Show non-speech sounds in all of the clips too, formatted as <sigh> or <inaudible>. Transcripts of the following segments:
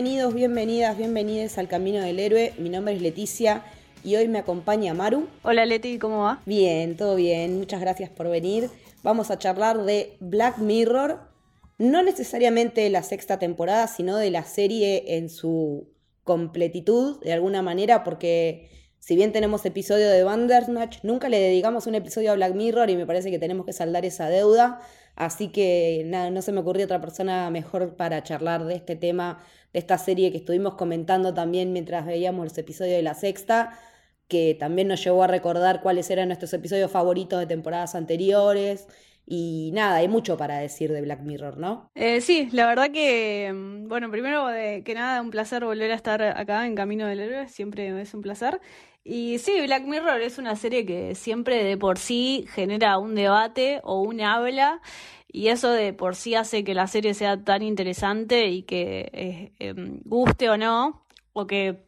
Bienvenidos, bienvenidas, bienvenidos al Camino del Héroe. Mi nombre es Leticia y hoy me acompaña Maru. Hola Leti, ¿cómo va? Bien, todo bien, muchas gracias por venir. Vamos a charlar de Black Mirror, no necesariamente de la sexta temporada, sino de la serie en su completitud, de alguna manera, porque si bien tenemos episodio de Bandersnatch, nunca le dedicamos un episodio a Black Mirror y me parece que tenemos que saldar esa deuda. Así que nada, no se me ocurrió otra persona mejor para charlar de este tema, de esta serie que estuvimos comentando también mientras veíamos los episodios de la sexta, que también nos llevó a recordar cuáles eran nuestros episodios favoritos de temporadas anteriores. Y nada, hay mucho para decir de Black Mirror, ¿no? Eh, sí, la verdad que, mm, bueno, primero de que nada, un placer volver a estar acá en Camino del Héroe, siempre es un placer. Y sí, Black Mirror es una serie que siempre de por sí genera un debate o un habla, y eso de por sí hace que la serie sea tan interesante y que eh, em, guste o no, o que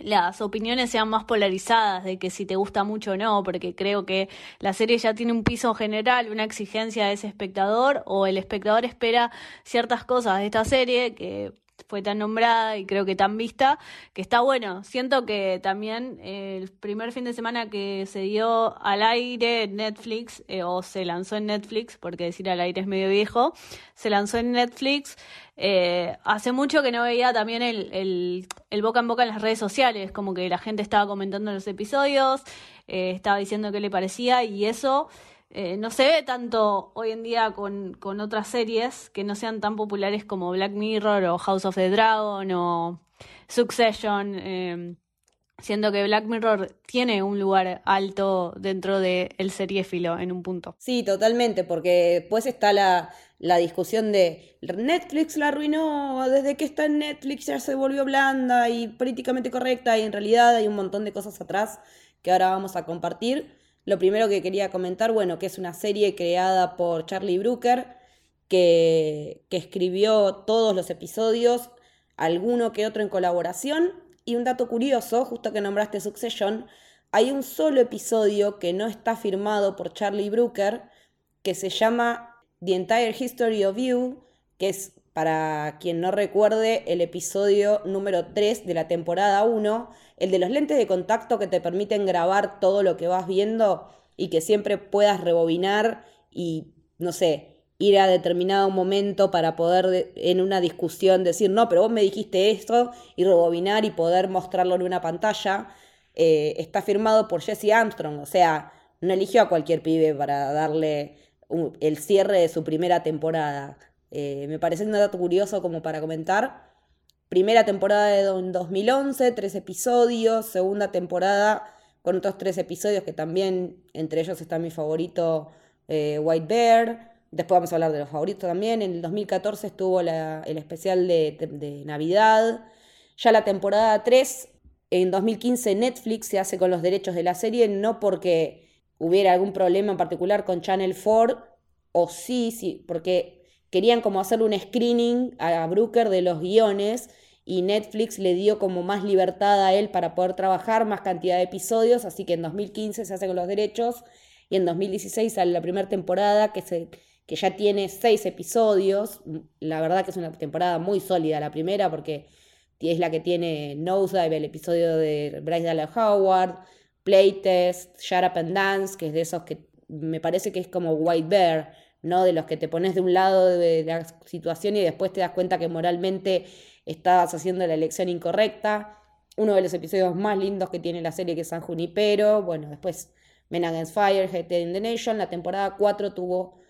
las opiniones sean más polarizadas de que si te gusta mucho o no, porque creo que la serie ya tiene un piso general, una exigencia de ese espectador, o el espectador espera ciertas cosas de esta serie que fue tan nombrada y creo que tan vista, que está bueno. Siento que también eh, el primer fin de semana que se dio al aire Netflix, eh, o se lanzó en Netflix, porque decir al aire es medio viejo, se lanzó en Netflix. Eh, hace mucho que no veía también el, el, el boca en boca en las redes sociales, como que la gente estaba comentando los episodios, eh, estaba diciendo qué le parecía y eso eh, no se ve tanto hoy en día con, con otras series que no sean tan populares como Black Mirror o House of the Dragon o Succession. eh, siendo que Black Mirror tiene un lugar alto dentro del el seriéfilo en un punto. Sí, totalmente, porque después está la, la discusión de Netflix la arruinó, desde que está en Netflix ya se volvió blanda y políticamente correcta y en realidad hay un montón de cosas atrás que ahora vamos a compartir. Lo primero que quería comentar, bueno, que es una serie creada por Charlie Brooker, que, escribió todos los episodios, alguno que otro en colaboración. Y un dato curioso, justo que nombraste Succession, hay un solo episodio que no está firmado por Charlie Brooker, que se llama The Entire History of You, que es, para quien no recuerde, el episodio número 3 de la temporada 1, el de los lentes de contacto que te permiten grabar todo lo que vas viendo y que siempre puedas rebobinar y, no sé, ir a determinado momento para poder de- en una discusión decir, no, pero vos me dijiste esto, y rebobinar y poder mostrarlo en una pantalla. Eh, está firmado por Jesse Armstrong, o sea, no eligió a cualquier pibe para darle un- el cierre de su primera temporada. Eh, me parece un dato curioso como para comentar. Primera temporada de do- 2011, tres episodios. Segunda temporada con otros tres episodios que también, entre ellos está mi favorito eh, White Bear. Después vamos a hablar de los favoritos también. En el 2014 estuvo el especial de, de Navidad. Ya la temporada 3, en 2015 Netflix se hace con los derechos de la serie, no porque hubiera algún problema en particular con Channel 4, o sí, sí, porque querían como hacer un screening a Brooker de los guiones y Netflix le dio como más libertad a él para poder trabajar, más cantidad de episodios, así que en 2015 se hace con los derechos y en 2016 sale la primera temporada que, se, que ya tiene seis episodios. La verdad que es una temporada muy sólida la primera porque es la que tiene Nosedive, el episodio de Bryce Dallas Howard, Playtest, Shut and Dance, que es de esos que me parece que es como White Bear, ¿no? De los que te pones de un lado de la situación y después te das cuenta que moralmente estabas haciendo la elección incorrecta. Uno de los episodios más lindos que tiene la serie que es San Junipero. Bueno, después Men Against Fire, Hated in the Nation. La temporada 4 tuvo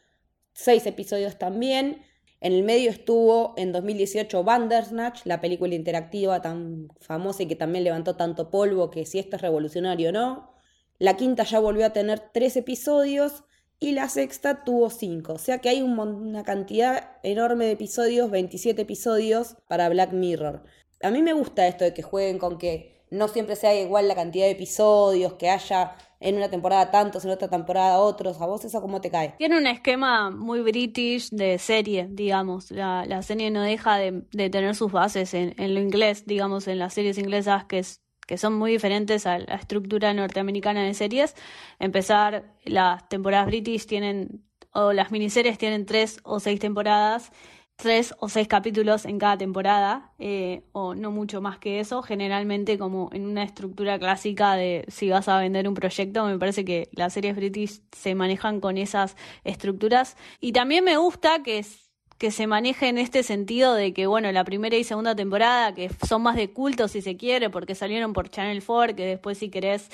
seis episodios también. En el medio estuvo en 2018 Bandersnatch, la película interactiva tan famosa y que también levantó tanto polvo que si esto es revolucionario o no. La quinta ya volvió a tener tres episodios y la sexta tuvo 5. O sea que hay una cantidad enorme de episodios, 27 episodios para Black Mirror. A mí me gusta esto de que jueguen con que no siempre sea igual la cantidad de episodios, que haya en una temporada tantos, en otra temporada otros. ¿A vos eso cómo te cae? Tiene un esquema muy british de serie, digamos. La, la serie no deja de, de tener sus bases en, en lo inglés, digamos, en las series inglesas que, es- que son muy diferentes a la estructura norteamericana de series. Empezar, las temporadas british tienen, o las miniseries tienen tres o seis temporadas, tres o seis capítulos en cada temporada, eh, o no mucho más que eso, generalmente como en una estructura clásica de si vas a vender un proyecto, me parece que las series british se manejan con esas estructuras. Y también me gusta que, que se maneje en este sentido de que, bueno, la primera y segunda temporada, que son más de culto si se quiere, porque salieron por Channel 4, que después si querés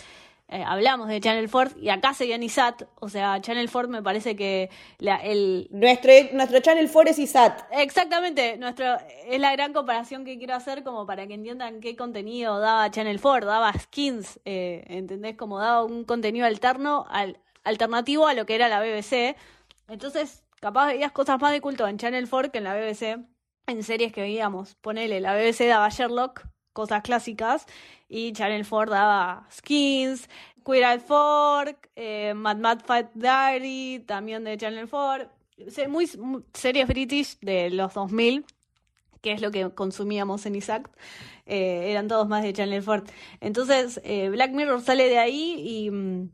eh, hablamos de Channel 4 y acá seguían ISAT, o sea, Channel 4 me parece que la, el, Nuestro, nuestro Channel 4 es ISAT. Exactamente, nuestro, es la gran comparación que quiero hacer como para que entiendan qué contenido daba Channel 4, daba skins, eh, ¿entendés? Como daba un contenido alterno, al, alternativo a lo que era la BBC. Entonces, capaz veías cosas más de culto en Channel 4 que en la BBC, en series que veíamos. Ponele, la BBC daba Sherlock, cosas clásicas, y Channel 4 daba skins, Queer Eye Fork, eh, Mad Mad Fight Diary, también de Channel 4. Se- Muy, muy- series british de los 2000, que es lo que consumíamos en Isaac, eh, eran todos más de Channel 4. Entonces, eh, Black Mirror sale de ahí y, mm,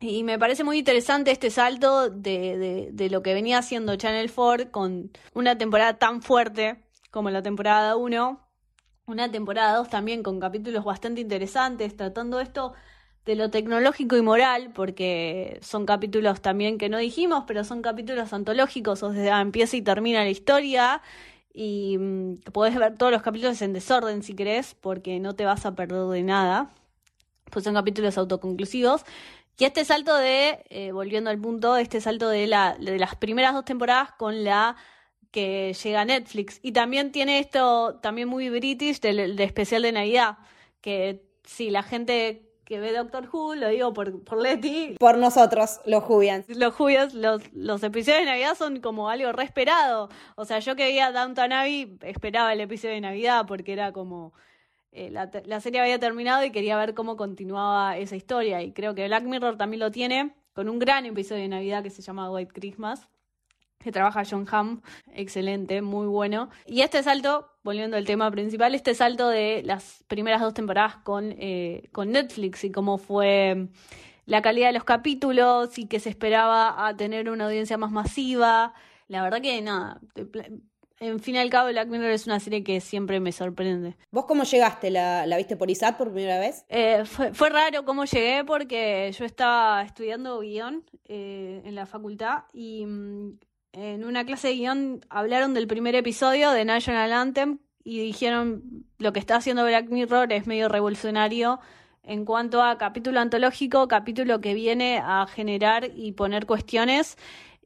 y me parece muy interesante este salto de, de, de lo que venía haciendo Channel 4 con una temporada tan fuerte como la temporada 1, una temporada 2 también con capítulos bastante interesantes, tratando esto de lo tecnológico y moral, porque son capítulos también que no dijimos, pero son capítulos antológicos, o sea, empieza y termina la historia y mm, podés ver todos los capítulos en desorden si querés, porque no te vas a perder de nada, pues son capítulos autoconclusivos. Y este salto de, eh, volviendo al punto, este salto de, la, de las primeras dos temporadas con la que llega a Netflix. Y también tiene esto, también muy british, del de especial de Navidad, que sí, la gente que ve Doctor Who, lo digo por, por Leti, Por nosotros, los Jubians. los Jubios, los, los episodios de Navidad son como algo re esperado. O sea, yo que veía Downton Abbey esperaba el episodio de Navidad porque era como... eh, la, serie había terminado y quería ver cómo continuaba esa historia. Y creo que Black Mirror también lo tiene con un gran episodio de Navidad que se llama White Christmas que trabaja John Hamm, excelente, muy bueno. Y este salto, volviendo al tema principal, este salto de las primeras dos temporadas con, eh, con Netflix y cómo fue la calidad de los capítulos y que se esperaba a tener una audiencia más masiva. La verdad que nada, en fin y al cabo Black Mirror es una serie que siempre me sorprende. ¿Vos cómo llegaste? ¿La, la viste por ISAT por primera vez? Eh, fue, fue raro cómo llegué porque yo estaba estudiando guion eh, en la facultad y mm, en una clase de guion hablaron del primer episodio de National Anthem y dijeron lo que está haciendo Black Mirror es medio revolucionario en cuanto a capítulo antológico, capítulo que viene a generar y poner cuestiones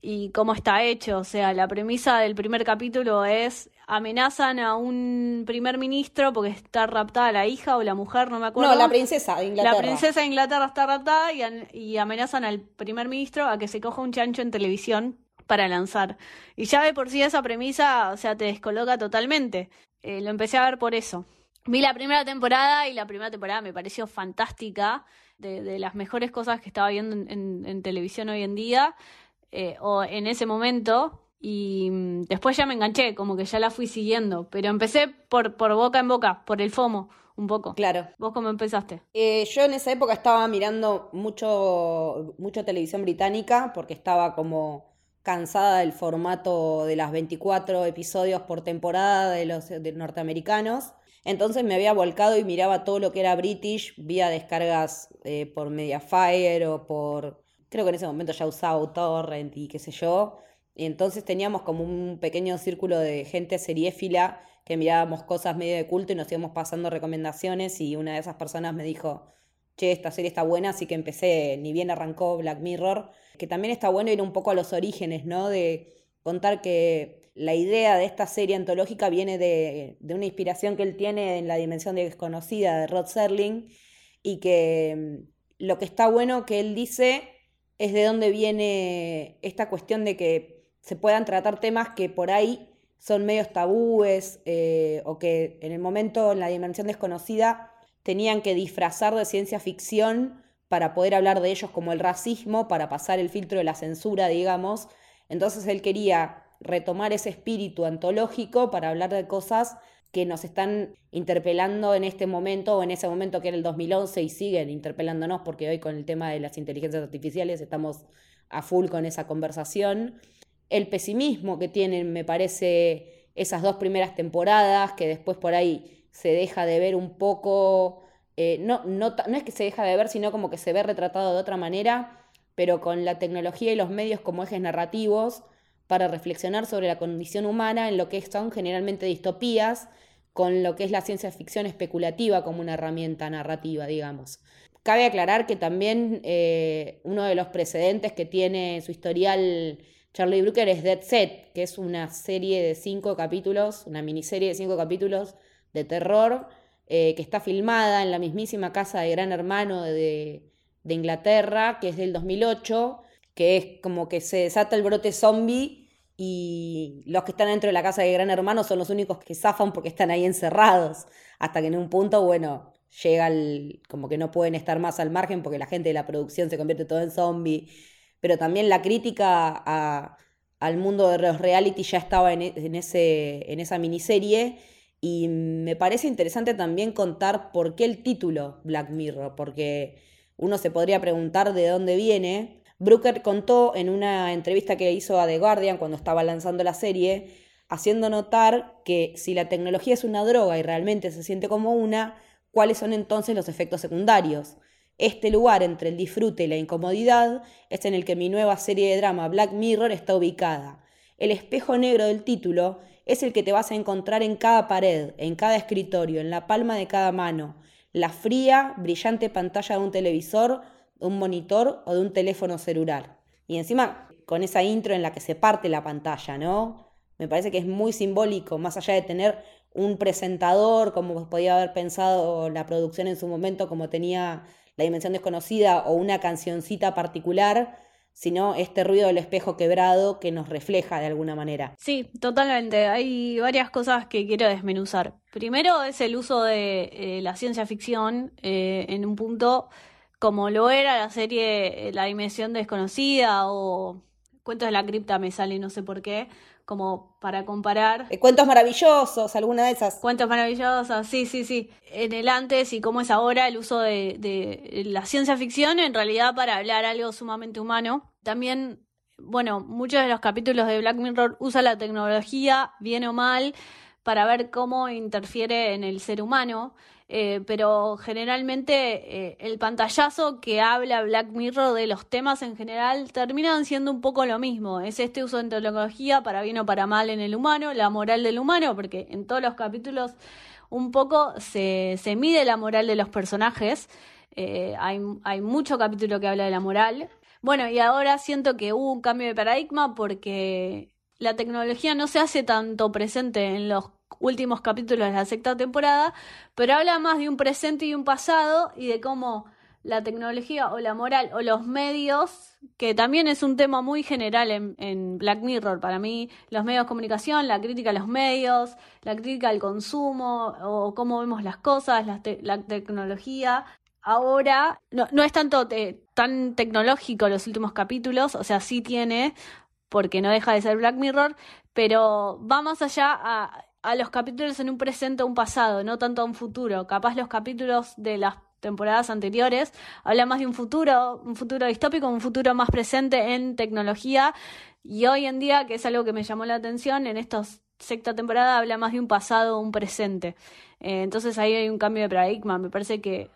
y cómo está hecho. O sea, la premisa del primer capítulo es amenazan a un primer ministro porque está raptada la hija o la mujer, no me acuerdo. No, la princesa de Inglaterra. La princesa de Inglaterra está raptada y, an- y amenazan al primer ministro a que se coja un chancho en televisión para lanzar. Y ya de por sí esa premisa, o sea, te descoloca totalmente. Eh, lo empecé a ver por eso. Vi la primera temporada y la primera temporada me pareció fantástica, de, de las mejores cosas que estaba viendo en, en- en televisión hoy en día, eh, o en ese momento. Y mm, después ya me enganché, como que ya la fui siguiendo. Pero empecé por, por boca en boca, por el FOMO, un poco. Claro. ¿Vos cómo empezaste? Eh, yo en esa época estaba mirando mucho, mucho televisión británica porque estaba como cansada del formato de las 24 episodios por temporada de los de norteamericanos. Entonces me había volcado y miraba todo lo que era British vía descargas eh, por Mediafire o por... Creo que en ese momento ya usaba Torrent y qué sé yo. Y entonces teníamos como un pequeño círculo de gente seriéfila que mirábamos cosas medio de culto y nos íbamos pasando recomendaciones y una de esas personas me dijo, che, esta serie está buena, así que empecé, ni bien arrancó Black Mirror, que también está bueno ir un poco a los orígenes, ¿no? De contar que la idea de esta serie antológica viene de, de una inspiración que él tiene en La Dimensión Desconocida de Rod Serling y que mm, lo que está bueno que él dice es de dónde viene esta cuestión de que se puedan tratar temas que por ahí son medios tabúes eh, o que en el momento, en la dimensión desconocida, tenían que disfrazar de ciencia ficción para poder hablar de ellos como el racismo, para pasar el filtro de la censura, digamos. Entonces él quería retomar ese espíritu antológico para hablar de cosas que nos están interpelando en este momento o en ese momento que era el 2011 y siguen interpelándonos porque hoy con el tema de las inteligencias artificiales estamos a full con esa conversación. El pesimismo que tienen, me parece, esas dos primeras temporadas, que después por ahí se deja de ver un poco, eh, no, no, no es que se deja de ver, sino como que se ve retratado de otra manera, pero con la tecnología y los medios como ejes narrativos para reflexionar sobre la condición humana en lo que son generalmente distopías, con lo que es la ciencia ficción especulativa como una herramienta narrativa, digamos. Cabe aclarar que también eh, uno de los precedentes que tiene su historial Charlie Brooker es Dead Set, que es una serie de cinco capítulos, una miniserie de cinco capítulos de terror, eh, que está filmada en la mismísima casa de Gran Hermano de, de Inglaterra, que es del 2008, que es como que se desata el brote zombie y los que están dentro de la casa de Gran Hermano son los únicos que zafan porque están ahí encerrados, hasta que en un punto, bueno, llega el, como que no pueden estar más al margen porque la gente de la producción se convierte todo en zombie, pero también la crítica a- al mundo de los reality ya estaba en, e- en ese, en esa miniserie y me parece interesante también contar por qué el título Black Mirror, porque uno se podría preguntar de dónde viene. Brooker contó en una entrevista que hizo a The Guardian cuando estaba lanzando la serie, haciendo notar que si la tecnología es una droga y realmente se siente como una, ¿cuáles son entonces los efectos secundarios? Este lugar entre el disfrute y la incomodidad es en el que mi nueva serie de drama Black Mirror está ubicada. El espejo negro del título es el que te vas a encontrar en cada pared, en cada escritorio, en la palma de cada mano, la fría, brillante pantalla de un televisor, de un monitor o de un teléfono celular. Y encima con esa intro en la que se parte la pantalla, ¿no? Me parece que es muy simbólico, más allá de tener un presentador, como podía haber pensado la producción en su momento, como tenía La Dimensión Desconocida o una cancioncita particular, sino este ruido del espejo quebrado que nos refleja de alguna manera. Sí, totalmente. Hay varias cosas que quiero desmenuzar. Primero es el uso de eh, la ciencia ficción eh, en un punto como lo era la serie eh, La Dimensión Desconocida o Cuentos de la Cripta me sale, no sé por qué, como para comparar. Eh, cuentos maravillosos, alguna de esas. Cuentos maravillosos, sí, sí, sí. En el antes y cómo es ahora el uso de, de la ciencia ficción, en realidad para hablar algo sumamente humano. También, bueno, muchos de los capítulos de Black Mirror usan la tecnología, bien o mal, para ver cómo interfiere en el ser humano. Eh, pero generalmente eh, el pantallazo que habla Black Mirror de los temas en general terminan siendo un poco lo mismo. Es este uso de tecnología para bien o para mal en el humano, la moral del humano, porque en todos los capítulos un poco se, se mide la moral de los personajes. Eh, hay, hay mucho capítulo que habla de la moral. Bueno, y ahora siento que hubo un cambio de paradigma porque la tecnología no se hace tanto presente en los últimos capítulos de la sexta temporada, pero habla más de un presente y un pasado y de cómo la tecnología o la moral o los medios, que también es un tema muy general en, Black Mirror, para mí, los medios de comunicación, la crítica a los medios, la crítica al consumo o cómo vemos las cosas, la, te- la tecnología. Ahora no, es tanto tan tecnológico los últimos capítulos, o sea, sí tiene, porque no deja de ser Black Mirror, pero va más allá a, a los capítulos en un presente o un pasado, no tanto a un futuro. Capaz los capítulos de las temporadas anteriores hablan más de un futuro, un futuro distópico, un futuro más presente en tecnología. Y hoy en día, que es algo que me llamó la atención, en estos sexta temporada habla más de un pasado o un presente. Eh, entonces ahí hay un cambio de paradigma. Me parece que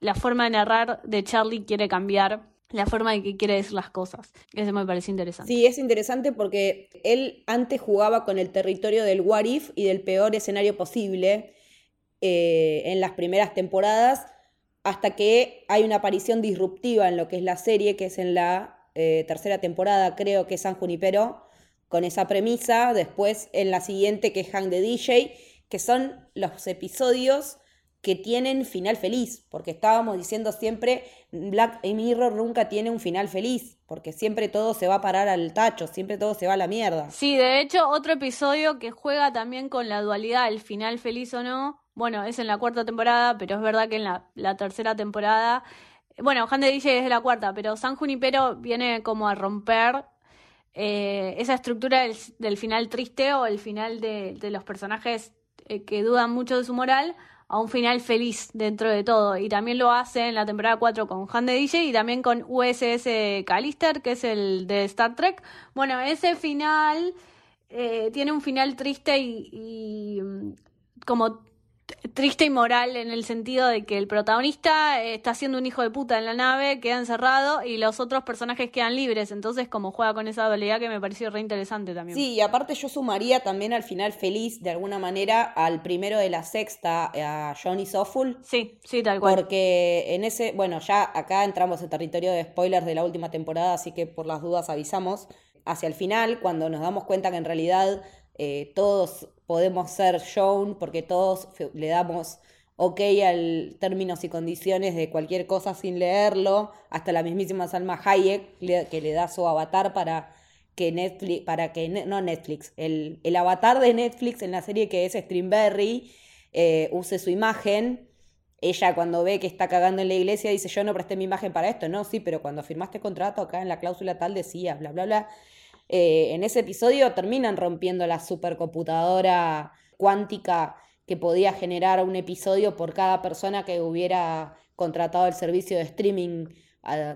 la forma de narrar de Charlie quiere cambiar la forma en que quiere decir las cosas. Eso me parece interesante. Sí, es interesante porque él antes jugaba con el territorio del what if y del peor escenario posible eh, en las primeras temporadas, hasta que hay una aparición disruptiva en lo que es la serie, que es en la eh, tercera temporada, creo que es San Junipero, con esa premisa, después en la siguiente que es Hang the DJ, que son los episodios que tienen final feliz, porque estábamos diciendo siempre, Black Mirror nunca tiene un final feliz, porque siempre todo se va a parar al tacho, siempre todo se va a la mierda. Sí, de hecho, otro episodio que juega también con la dualidad, el final feliz o no. Bueno, es en la cuarta temporada, pero es verdad que en la, tercera temporada. Bueno, Han de DJ es de la cuarta, pero San Junipero viene como a romper eh, esa estructura del, del final triste o el final de, de los personajes eh, que dudan mucho de su moral a un final feliz dentro de todo. Y también lo hace en la temporada 4 con Han de DJ y también con USS Callister, que es el de Star Trek. Bueno, ese final eh, tiene un final triste y, y, mm, como triste y moral en el sentido de que el protagonista eh, está siendo un hijo de puta en la nave, queda encerrado y los otros personajes quedan libres. Entonces, como juega con esa dualidad que me pareció re interesante también. Sí, y aparte yo sumaría también al final feliz, de alguna manera, al primero de la sexta, a Johnny Soulful. sí, sí, tal cual. Porque en ese, bueno, ya acá entramos en territorio de spoilers de la última temporada, así que por las dudas avisamos. Hacia el final, cuando nos damos cuenta que en realidad eh, todos podemos ser shown, porque todos le damos ok al términos y condiciones de cualquier cosa sin leerlo, hasta la mismísima Salma Hayek, que le da su avatar para que Netflix, para que, no Netflix, el, el avatar de Netflix en la serie que es Streamberry, eh, use su imagen. Ella cuando ve que está cagando en la iglesia dice, yo no presté mi imagen para esto. No, sí, pero cuando firmaste contrato acá en la cláusula tal decías, bla, bla, bla. Eh, en ese episodio terminan rompiendo la supercomputadora cuántica que podía generar un episodio por cada persona que hubiera contratado el servicio de streaming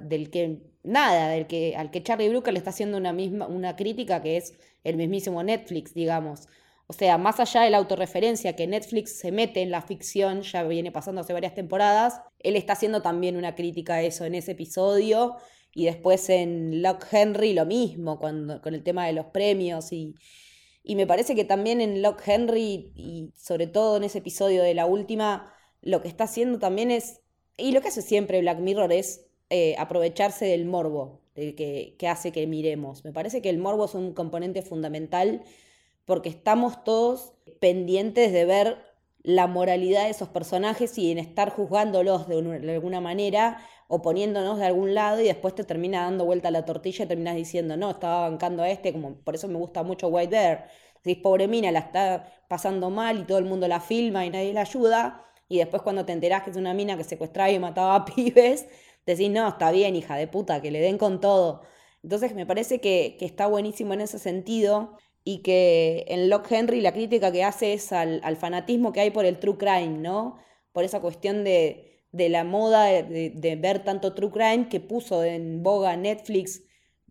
del que nada, del que al que Charlie Brooker le está haciendo una misma una crítica que es el mismísimo Netflix, digamos. O sea, más allá de la autorreferencia que Netflix se mete en la ficción, ya viene pasando hace varias temporadas, él está haciendo también una crítica a eso en ese episodio y después en Lock Henry lo mismo, cuando, con el tema de los premios y, y me parece que también en Lock Henry y sobre todo en ese episodio de la última, lo que está haciendo también es, y lo que hace siempre Black Mirror es eh, aprovecharse del morbo que, que hace que miremos. Me parece que el morbo es un componente fundamental porque estamos todos pendientes de ver la moralidad de esos personajes y en estar juzgándolos de alguna manera o poniéndonos de algún lado y después te termina dando vuelta la tortilla y terminas diciendo, no, estaba bancando a este, como por eso me gusta mucho White Bear. Decís, pobre mina, la está pasando mal y todo el mundo la filma y nadie la ayuda. Y después cuando te enterás que es una mina que secuestraba y mataba a <laughs> pibes, decís, no, está bien, hija de puta, que le den con todo. Entonces me parece que, que está buenísimo en ese sentido y que en Lock Henry la crítica que hace es al fanatismo que hay por el true crime, ¿no? Por esa cuestión de, de la moda de, ver tanto true crime que puso en boga Netflix.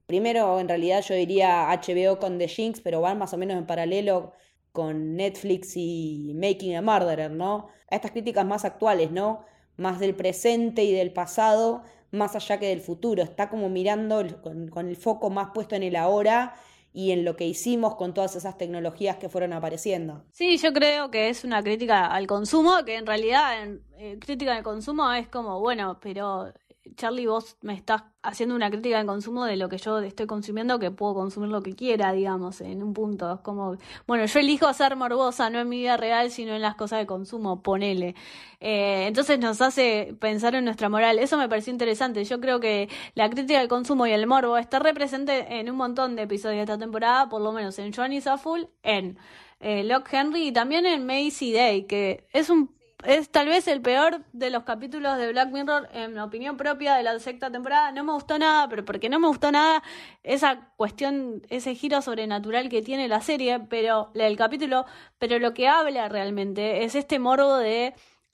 Primero, en realidad yo diría HBO con The Jinx, pero van más o menos en paralelo con Netflix y Making a Murderer, ¿no? A estas críticas más actuales, ¿no? Más del presente y del pasado, más allá que del futuro. Está como mirando con el foco más puesto en el ahora y en lo que hicimos con todas esas tecnologías que fueron apareciendo. Sí, yo creo que es una crítica al consumo, que en realidad eh, crítica al consumo es como, bueno, pero Charlie, vos me estás haciendo una crítica al consumo de lo que yo estoy consumiendo, que puedo consumir lo que quiera, digamos, en un punto. Es como, bueno, yo elijo ser morbosa, no en mi vida real, sino en las cosas de consumo, ponele. Eh, entonces nos hace pensar en nuestra moral. Eso me pareció interesante. Yo creo que la crítica al consumo y el morbo está represente en un montón de episodios de esta temporada, por lo menos en Johnny Full, en eh, Lock Henry y también en Macy Day, que es un es tal vez el peor de los capítulos de Black Mirror, en opinión propia, de la sexta temporada. No me gustó nada, pero porque no me gustó nada esa cuestión, ese giro sobrenatural que tiene la serie, pero del capítulo, pero lo que habla realmente es este morbo de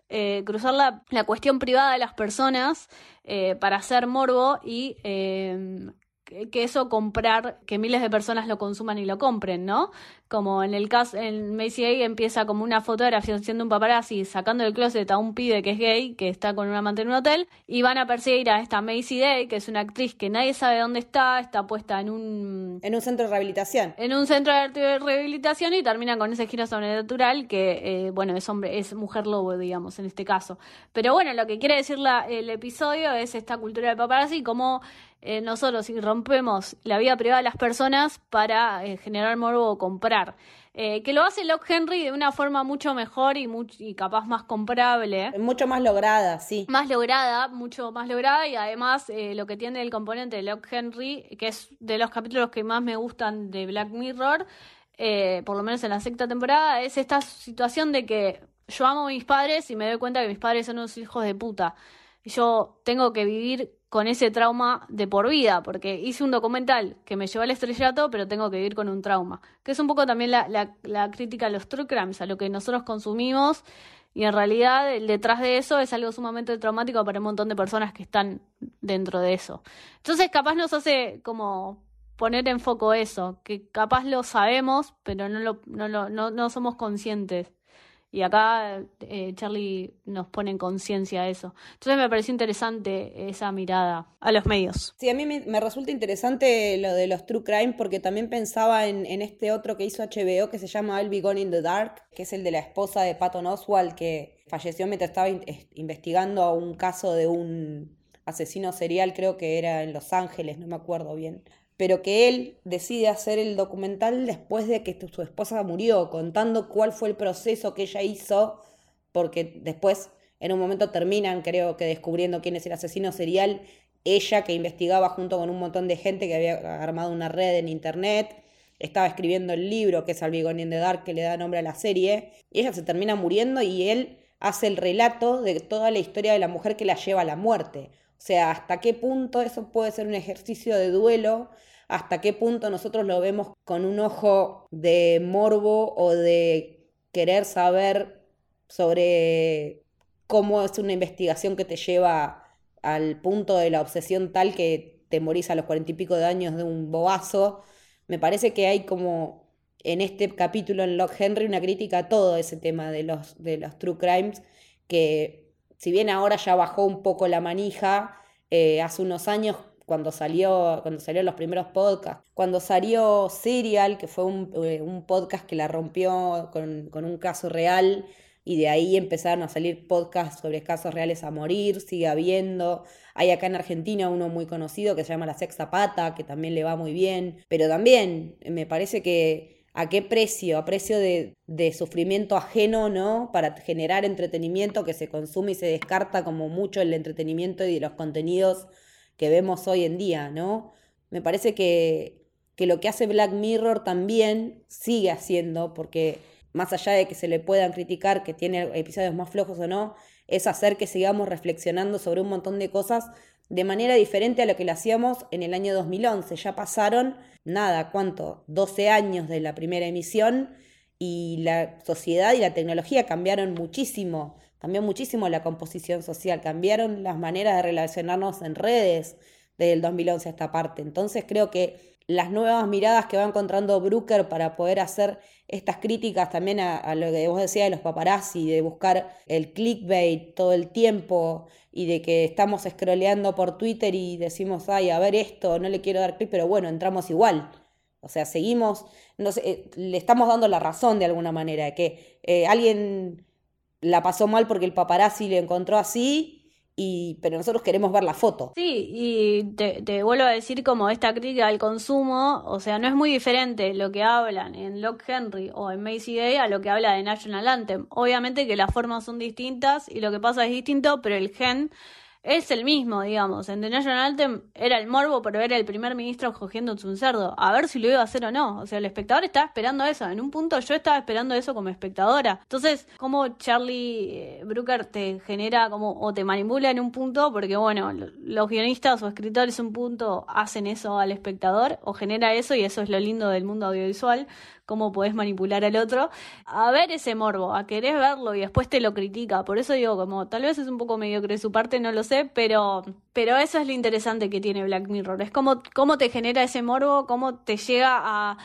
eh, cruzar la, la cuestión privada de las personas eh, para hacer morbo y eh, que eso comprar, que miles de personas lo consuman y lo compren, ¿no? Como en el caso, en Macy A empieza como una fotografía siendo un paparazzi sacando del closet a un pibe que es gay, que está con una amante en un hotel, y van a perseguir a esta Macy Day, que es una actriz que nadie sabe dónde está, está puesta en un En un centro de rehabilitación. en un centro de rehabilitación y terminan con ese giro sobrenatural que, eh, bueno, es hombre, es mujer lobo, digamos, en este caso. Pero bueno, lo que quiere decir la- el episodio es esta cultura del paparazzi, como eh, nosotros si rompemos la vida privada de las personas para eh, generar morbo o comprar. Eh, que lo hace Locke Henry de una forma mucho mejor y, y capaz más comprable. Mucho más lograda, sí. Más lograda, mucho más lograda y además eh, lo que tiene el componente de Locke Henry, que es de los capítulos que más me gustan de Black Mirror, eh, por lo menos en la sexta temporada, es esta situación de que yo amo a mis padres y me doy cuenta que mis padres son unos hijos de puta. Y yo tengo que vivir con ese trauma de por vida, porque hice un documental que me llevó al estrellato, pero tengo que vivir con un trauma. Que es un poco también la, la, la crítica a los true crimes, a lo que nosotros consumimos, y en realidad detrás de eso es algo sumamente traumático para un montón de personas que están dentro de eso. Entonces capaz nos hace como poner en foco eso, que capaz lo sabemos, pero no, lo, no, lo, no, no somos conscientes. Y acá eh, Charlie nos pone en conciencia eso. Entonces me pareció interesante esa mirada a los medios. Sí, a mí me, resulta interesante lo de los true crime porque también pensaba en, en este otro que hizo HBO que se llama I'll Be in the Dark, que es el de la esposa de Patton Oswald que falleció mientras estaba in- es- investigando un caso de un asesino serial, creo que era en Los Ángeles, no me acuerdo bien. Pero que él decide hacer el documental después de que su esposa murió, contando cuál fue el proceso que ella hizo, porque después en un momento terminan, creo que descubriendo quién es el asesino serial, ella que investigaba junto con un montón de gente que había armado una red en internet, estaba escribiendo el libro que es Albigon in the Dark, que le da nombre a la serie, y ella se termina muriendo y él hace el relato de toda la historia de la mujer que la lleva a la muerte. O sea, hasta qué punto eso puede ser un ejercicio de duelo, hasta qué punto nosotros lo vemos con un ojo de morbo o de querer saber sobre cómo es una investigación que te lleva al punto de la obsesión tal que te a los cuarenta y pico de años de un bobazo. Me parece que hay como en este capítulo en Locke Henry una crítica a todo ese tema de los, de los true crimes, que si bien ahora ya bajó un poco la manija, eh, hace unos años cuando salió, cuando salieron los primeros podcasts, cuando salió Serial, que fue un, eh, un podcast que la rompió con, con un caso real, y de ahí empezaron a salir podcasts sobre casos reales a morir, sigue habiendo. Hay acá en Argentina uno muy conocido que se llama La Sexta Pata, que también le va muy bien, pero también me parece que a qué precio, a precio de, de sufrimiento ajeno, ¿no? Para generar entretenimiento que se consume y se descarta como mucho el entretenimiento y de los contenidos que vemos hoy en día, ¿no? Me parece que, que lo que hace Black Mirror también sigue haciendo, porque más allá de que se le puedan criticar que tiene episodios más flojos o no, es hacer que sigamos reflexionando sobre un montón de cosas de manera diferente a lo que lo hacíamos en el año 2011. Ya pasaron, nada, ¿cuánto? 12 años de la primera emisión y la sociedad y la tecnología cambiaron muchísimo. Cambió muchísimo la composición social, cambiaron las maneras de relacionarnos en redes desde el 2011 a esta parte. Entonces creo que las nuevas miradas que va encontrando Brooker para poder hacer estas críticas también a, lo que vos decías de los paparazzi, de buscar el clickbait todo el tiempo y de que estamos scrolleando por Twitter y decimos, ay, a ver esto, no le quiero dar clic, pero bueno, entramos igual. O sea, seguimos, no sé, eh, le estamos dando la razón de alguna manera, que eh, alguien la pasó mal porque el paparazzi le encontró así, y, pero nosotros queremos ver la foto. Sí, y te, te vuelvo a decir como esta crítica al consumo, o sea, no es muy diferente lo que hablan en Locke Henry o en Macy Day a lo que habla de National Anthem. Obviamente que las formas son distintas y lo que pasa es distinto, pero el gen es el mismo, digamos. En The National Anthem era el morbo por ver al primer ministro cogiéndose un cerdo, a ver si lo iba a hacer o no. O sea, el espectador estaba esperando eso. En un punto yo estaba esperando eso como espectadora. Entonces, como Charlie eh, Brooker te genera como o te manipula en un punto, porque bueno, lo- los guionistas o escritores un punto hacen eso al espectador o genera eso y eso es lo lindo del mundo audiovisual cómo podés manipular al otro, a ver ese morbo, a querer verlo y después te lo critica. Por eso digo, como tal vez es un poco mediocre su parte, no lo sé, pero, pero eso es lo interesante que tiene Black Mirror. Es como cómo te genera ese morbo, cómo te llega a,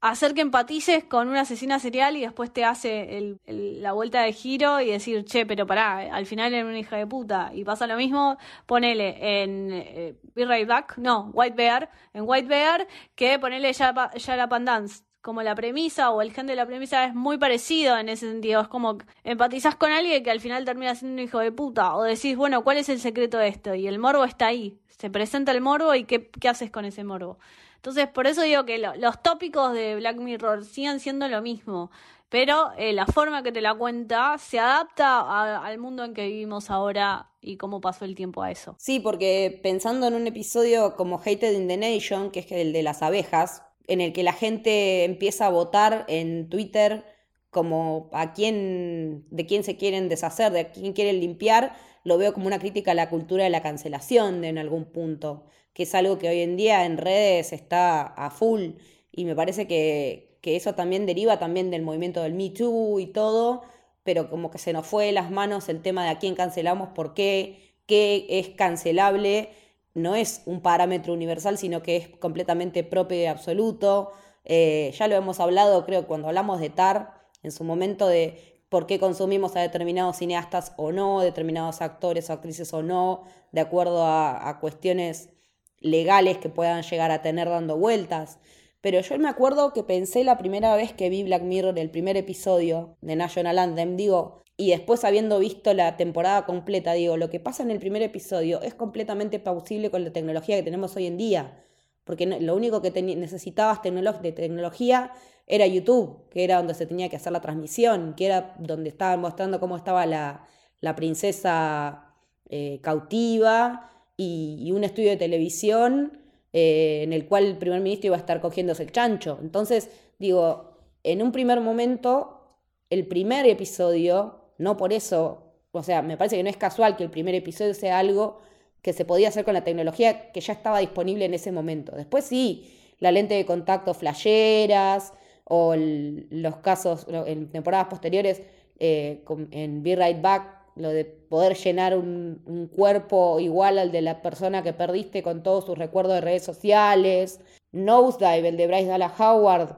hacer que empatices con una asesina serial y después te hace el- la vuelta de giro y decir, che, pero pará, al final era una hija de puta. Y pasa lo mismo, ponele en eh, Be Right Back, no, White Bear, en White Bear, que ponele ya, ya la Pandance como la premisa o el gen de la premisa es muy parecido en ese sentido. Es como empatizás con alguien que al final termina siendo un hijo de puta. O decís, bueno, ¿cuál es el secreto de esto? Y el morbo está ahí. Se presenta el morbo y ¿qué, qué haces con ese morbo? Entonces, por eso digo que lo- los tópicos de Black Mirror siguen siendo lo mismo, pero eh, la forma que te la cuenta se adapta al mundo en que vivimos ahora y cómo pasó el tiempo a eso. Sí, porque pensando en un episodio como Hated in the Nation, que es el de las abejas, en el que la gente empieza a votar en Twitter como a quién, de quién se quieren deshacer, de quién quieren limpiar, lo veo como una crítica a la cultura de la cancelación en algún punto, que es algo que hoy en día en redes está a full. Y me parece que, que eso también deriva también del movimiento del Me Too y todo, pero como que se nos fue de las manos el tema de a quién cancelamos, por qué, qué es cancelable, no es un parámetro universal, sino que es completamente propio y absoluto. Eh, ya lo hemos hablado, creo, cuando hablamos de TAR, en su momento de por qué consumimos a determinados cineastas o no, determinados actores o actrices o no, de acuerdo a, cuestiones legales que puedan llegar a tener dando vueltas. Pero yo me acuerdo que pensé la primera vez que vi Black Mirror, el primer episodio de National Anthem, digo, y después habiendo visto la temporada completa, digo, lo que pasa en el primer episodio es completamente plausible con la tecnología que tenemos hoy en día. Porque lo único que necesitabas de tecnología era YouTube, que era donde se tenía que hacer la transmisión, que era donde estaban mostrando cómo estaba la, la princesa eh, cautiva y, y un estudio de televisión eh, en el cual el primer ministro iba a estar cogiéndose el chancho. Entonces, digo, en un primer momento, el primer episodio, no por eso, o sea, me parece que no es casual que el primer episodio sea algo que se podía hacer con la tecnología que ya estaba disponible en ese momento. Después sí, la lente de contacto flasheras o los casos en temporadas posteriores eh, en Be Right Back, lo de poder llenar un, un cuerpo igual al de la persona que perdiste con todos sus recuerdos de redes sociales. Nosedive, el de Bryce Dallas Howard,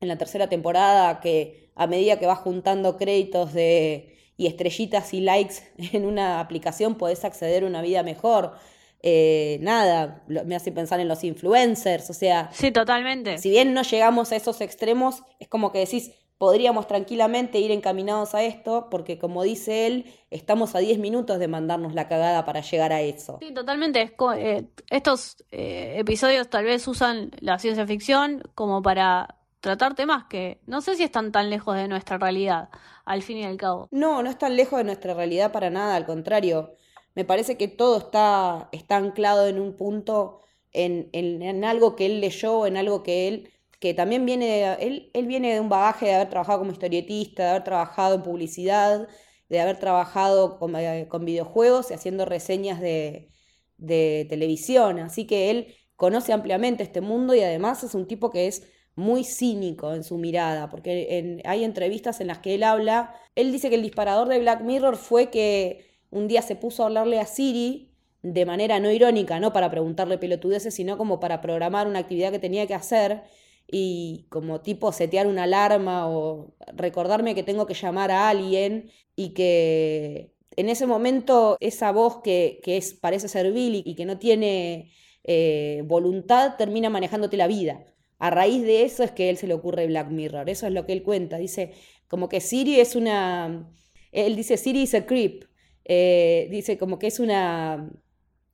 en la tercera temporada, que a medida que vas juntando créditos de, y estrellitas y likes <laughs> en una aplicación, podés acceder a una vida mejor. Eh, nada, me hace pensar en los influencers, o sea, Sí, totalmente. si bien no llegamos a esos extremos, es como que decís, podríamos tranquilamente ir encaminados a esto, porque como dice él, estamos a 10 minutos de mandarnos la cagada para llegar a eso. Sí, totalmente. Eh, estos eh, episodios tal vez usan la ciencia ficción como para tratar temas que no sé si están tan lejos de nuestra realidad, al fin y al cabo. No, no es tan lejos de nuestra realidad para nada, al contrario. Me parece que todo está, está anclado en un punto, en, en- en algo que él leyó, en algo que él, que también viene, de- él, él viene de un bagaje de haber trabajado como historietista, de haber trabajado en publicidad, de haber trabajado con, eh, con videojuegos y haciendo reseñas de, de televisión. Así que él conoce ampliamente este mundo y además es un tipo que es muy cínico en su mirada, porque en- hay entrevistas en las que él habla, él dice que el disparador de Black Mirror fue que un día se puso a hablarle a Siri de manera no irónica, no para preguntarle pelotudeces, sino como para programar una actividad que tenía que hacer y como tipo setear una alarma o recordarme que tengo que llamar a alguien y que en ese momento esa voz que, que es, parece servil y, que no tiene eh, voluntad termina manejándote la vida. A raíz de eso es que él se le ocurre Black Mirror, eso es lo que él cuenta, dice como que Siri es una, él dice Siri is a creep, eh, dice como que es una,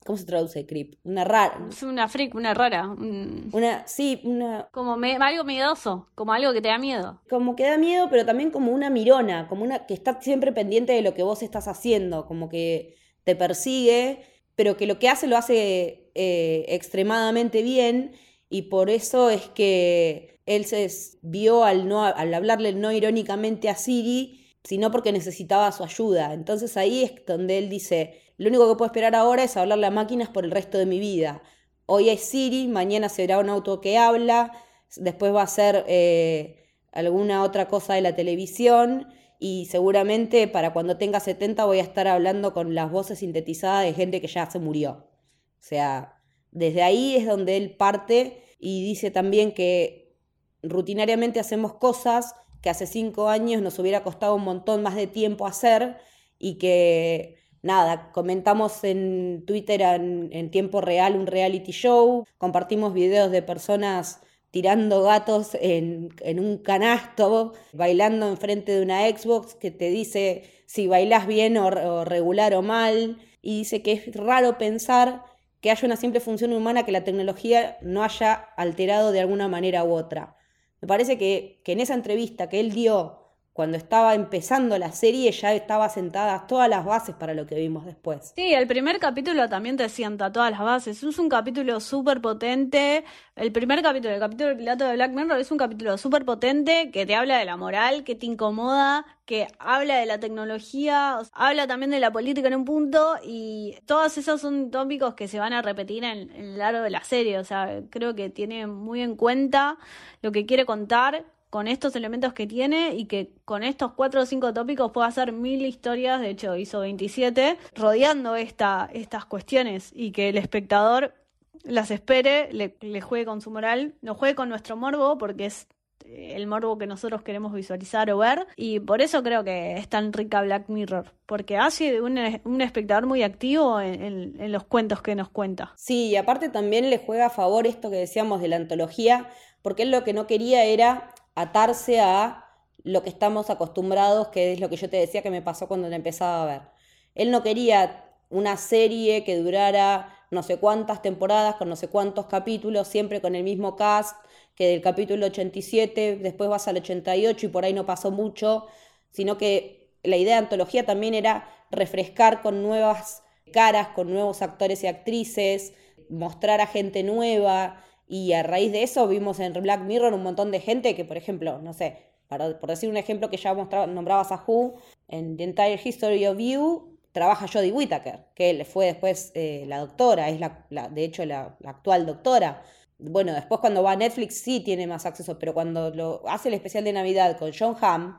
¿cómo se traduce creep? Una rara, Es una freak, una rara, un- una, sí, una, como me- algo miedoso, como algo que te da miedo. como que da miedo, pero también como una mirona, como una que está siempre pendiente de lo que vos estás haciendo, como que te persigue, pero que lo que hace lo hace eh, extremadamente bien y por eso es que él se vio al, no, al hablarle no irónicamente a Siri, sino porque necesitaba su ayuda. Entonces ahí es donde él dice, lo único que puedo esperar ahora es hablarle a máquinas por el resto de mi vida. Hoy es Siri, mañana será un auto que habla, después va a ser eh, alguna otra cosa de la televisión y seguramente para cuando tenga 70 voy a estar hablando con las voces sintetizadas de gente que ya se murió. O sea, desde ahí es donde él parte y dice también que rutinariamente hacemos cosas que hace cinco años nos hubiera costado un montón más de tiempo hacer y que nada, comentamos en Twitter en, tiempo real un reality show, compartimos videos de personas tirando gatos en, en un canasto, bailando enfrente de una Xbox que te dice si bailás bien o regular o mal, y dice que es raro pensar que haya una simple función humana que la tecnología no haya alterado de alguna manera u otra. Me parece que, que en esa entrevista que él dio cuando estaba empezando la serie ya estaban sentadas todas las bases para lo que vimos después. Sí, el primer capítulo también te sienta todas las bases. Es un capítulo súper potente. El primer capítulo, el capítulo del piloto de Black Mirror, es un capítulo súper potente que te habla de la moral, que te incomoda, que habla de la tecnología, habla también de la política en un punto y todos esos son tópicos que se van a repetir en, en el largo de la serie. O sea, creo que tiene muy en cuenta lo que quiere contar con estos elementos que tiene y que con estos cuatro o cinco tópicos puede hacer mil historias, de hecho hizo 27, rodeando esta, estas cuestiones y que el espectador las espere, le, juegue con su moral, no juegue con nuestro morbo porque es eh, el morbo que nosotros queremos visualizar o ver y por eso creo que es tan rica Black Mirror porque hace un, un espectador muy activo en, en- en los cuentos que nos cuenta. Sí, y aparte también le juega a favor esto que decíamos de la antología, porque él lo que no quería era atarse a lo que estamos acostumbrados, que es lo que yo te decía que me pasó cuando la empezaba a ver. Él no quería una serie que durara no sé cuántas temporadas, con no sé cuántos capítulos, siempre con el mismo cast, que del capítulo 87 después vas al 88 y por ahí no pasó mucho, sino que la idea de antología también era refrescar con nuevas caras, con nuevos actores y actrices, mostrar a gente nueva. Y a raíz de eso vimos en Black Mirror un montón de gente que, por ejemplo, no sé, para, por decir un ejemplo que ya mostraba, nombrabas a Who, en The Entire History of You trabaja Jodie Whittaker, que él fue después eh, la doctora, es la, la- de hecho la, actual doctora. Bueno, después cuando va a Netflix sí tiene más acceso, pero cuando lo hace el especial de Navidad con John Hamm,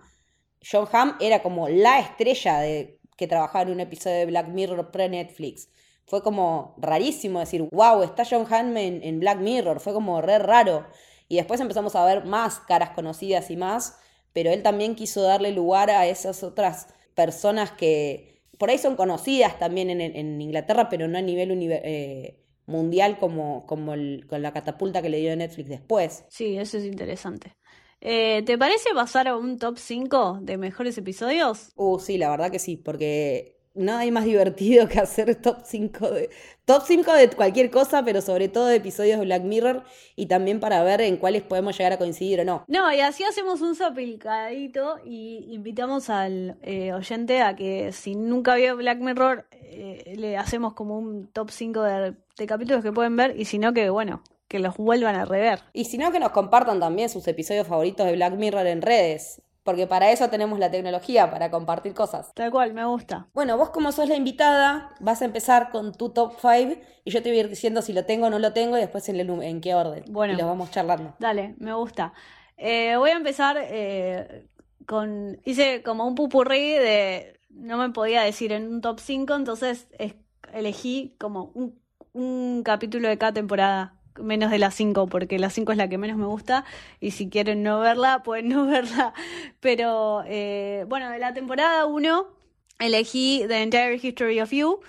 John Hamm era como la estrella de, que trabajaba en un episodio de Black Mirror pre-Netflix. Fue como rarísimo decir, wow, está John Hamm en, en Black Mirror. Fue como re raro. Y después empezamos a ver más caras conocidas y más, pero él también quiso darle lugar a esas otras personas que por ahí son conocidas también en, en Inglaterra, pero no a nivel eh, mundial como, como el- con la catapulta que le dio Netflix después. Sí, eso es interesante. Eh, ¿te parece pasar a un top 5 de mejores episodios? Uh, sí, la verdad que sí, porque no hay más divertido que hacer top 5 de top 5 de cualquier cosa, pero sobre todo de episodios de Black Mirror y también para ver en cuáles podemos llegar a coincidir o no. No, y así hacemos un zapicadito y invitamos al eh, oyente a que si nunca vio Black Mirror, eh, le hacemos como un top 5 de, de capítulos que pueden ver y si no, que bueno, que los vuelvan a rever. Y si no, que nos compartan también sus episodios favoritos de Black Mirror en redes, porque para eso tenemos la tecnología, para compartir cosas. Tal cual, me gusta. Bueno, vos como sos la invitada, vas a empezar con tu top 5 y yo te voy a ir diciendo si lo tengo o no lo tengo y después en, el en qué orden. Bueno. Y los vamos charlando. Dale, me gusta. Eh, voy a empezar eh, con. Hice como un pupurrí de. No me podía decir en un top 5, entonces es- elegí como un, un capítulo de cada temporada. Menos de las 5, porque la 5 es la que menos me gusta. Y si quieren no verla, pueden no <laughs> verla. Pero eh, bueno, de la temporada 1 elegí The Entire History of You.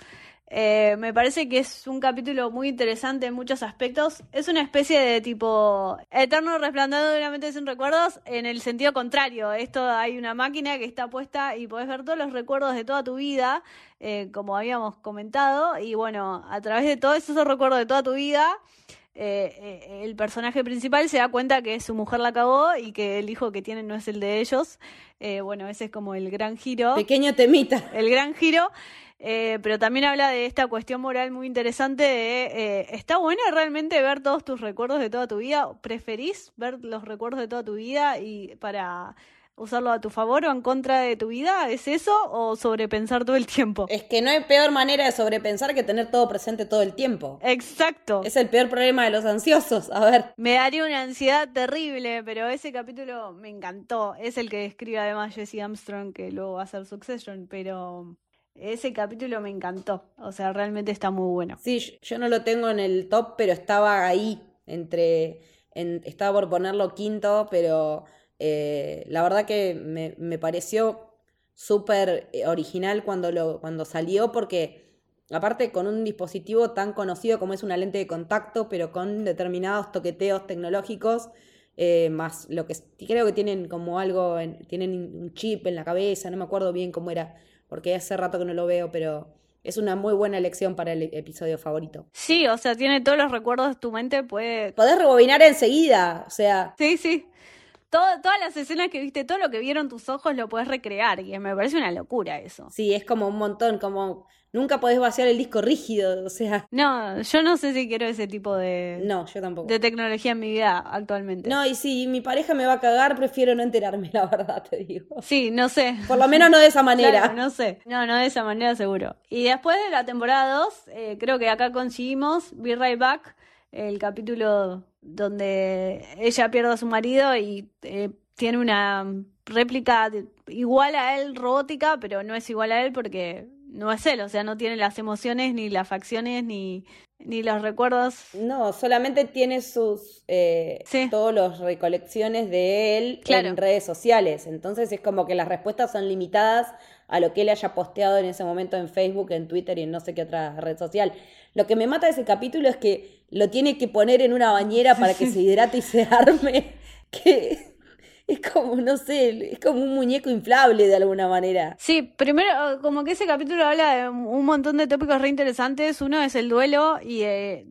Eh, me parece que es un capítulo muy interesante en muchos aspectos. Es una especie de tipo eterno resplandor de una mente sin recuerdos en el sentido contrario. Esto hay una máquina que está puesta y podés ver todos los recuerdos de toda tu vida, eh, como habíamos comentado. Y bueno, a través de todos esos recuerdos de toda tu vida, eh, eh, el personaje principal se da cuenta que su mujer la cagó y que el hijo que tienen no es el de ellos. Eh, bueno, ese es como el gran giro Pequeño temita. el gran giro, eh, pero también habla de esta cuestión moral muy interesante de, eh, ¿está bueno realmente ver todos tus recuerdos de toda tu vida? ¿Preferís ver los recuerdos de toda tu vida y para usarlo a tu favor o en contra de tu vida? ¿Es eso o sobrepensar todo el tiempo? Es que no hay peor manera de sobrepensar que tener todo presente todo el tiempo. Exacto. Es el peor problema de los ansiosos. A ver, Me daría una ansiedad terrible, pero ese capítulo me encantó. Es el que escribe además Jesse Armstrong, que luego va a hacer Succession, pero ese capítulo me encantó. O sea, realmente está muy bueno. sí, yo- yo no lo tengo en el top, pero estaba ahí, entre, en- estaba por ponerlo quinto, pero eh, la verdad que me, me pareció súper eh, original cuando, lo, cuando salió, porque aparte con un dispositivo tan conocido como es una lente de contacto, pero con determinados toqueteos tecnológicos, eh, más lo que creo que tienen como algo, en- tienen un chip en la cabeza, no me acuerdo bien cómo era, porque hace rato que no lo veo, pero es una muy buena elección para el episodio favorito. Sí, o sea, tiene todos los recuerdos, tu mente puede... Podés rebobinar enseguida, o sea, Sí, sí. Todo- todas las escenas que viste, todo lo que vieron tus ojos lo puedes recrear y me parece una locura eso. sí, es como un montón, como nunca podés vaciar el disco rígido, o sea, No, yo no sé si quiero ese tipo de, no, yo tampoco. de tecnología en mi vida actualmente. No, y si mi pareja me va a cagar, prefiero no enterarme, la verdad, te digo. Sí, no sé. Por lo menos no de esa manera. Claro, no sé. No, no de esa manera seguro. Y después de la temporada 2, eh, creo que acá conseguimos Be Right Back, el capítulo donde ella pierde a su marido y eh, tiene una réplica de- igual a él, robótica, pero no es igual a él porque no es él, o sea, no tiene las emociones, ni las facciones, ni, ni los recuerdos. No, solamente tiene sus eh, Sí. todos los recolecciones de él Claro. en redes sociales. Entonces es como que las respuestas son limitadas a lo que él haya posteado en ese momento en Facebook, en Twitter y en no sé qué otra red social. Lo que me mata de ese capítulo es que lo tiene que poner en una bañera para que se hidrate y se <laughs> arme. Que es como, no sé, es como un muñeco inflable de alguna manera. Sí, primero, como que ese capítulo habla de un montón de tópicos re interesantes. Uno es el duelo y eh,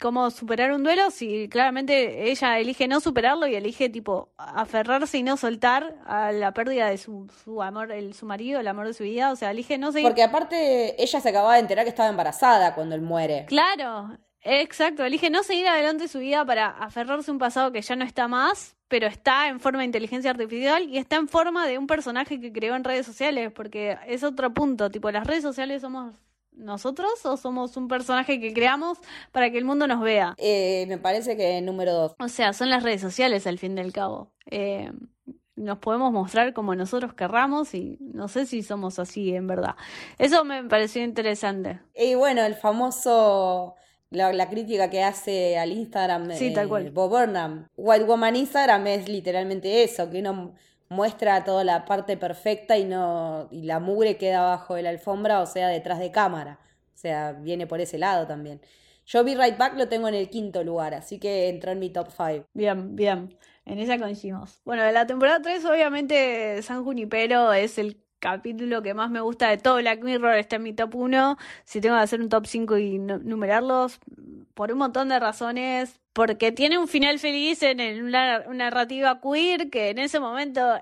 cómo superar un duelo. Si claramente ella elige no superarlo y elige, tipo, aferrarse y no soltar a la pérdida de su, su amor, el, su marido, el amor de su vida. O sea, elige no seguir. Porque aparte ella se acababa de enterar que estaba embarazada cuando él muere. Claro, exacto. Elige no seguir adelante su vida para aferrarse a un pasado que ya no está más, pero está en forma de inteligencia artificial y está en forma de un personaje que creó en redes sociales, porque es otro punto. Tipo, las redes sociales somos nosotros o somos un personaje que creamos para que el mundo nos vea. Eh, me parece que número dos. O sea, son las redes sociales al fin del cabo. Eh, nos podemos mostrar como nosotros querramos y no sé si somos así en verdad. Eso me pareció interesante. Y bueno, el famoso, la, la crítica que hace al Instagram de Sí, tal cual. Bob Burnham. White Woman Instagram es literalmente eso, que uno muestra toda la parte perfecta y no y la mugre queda abajo de la alfombra, o sea, detrás de cámara. O sea, viene por ese lado también. Yo Be Right Back lo tengo en el quinto lugar, así que entró en mi top 5. Bien, bien. En esa coincidimos. Bueno, de la temporada 3, obviamente, San Junipero es el capítulo que más me gusta de todo Black Mirror. Está en mi top 1. Si tengo que hacer un top 5 y nu- numerarlos, por un montón de razones. Porque tiene un final feliz en el- una, una narrativa queer que en ese momento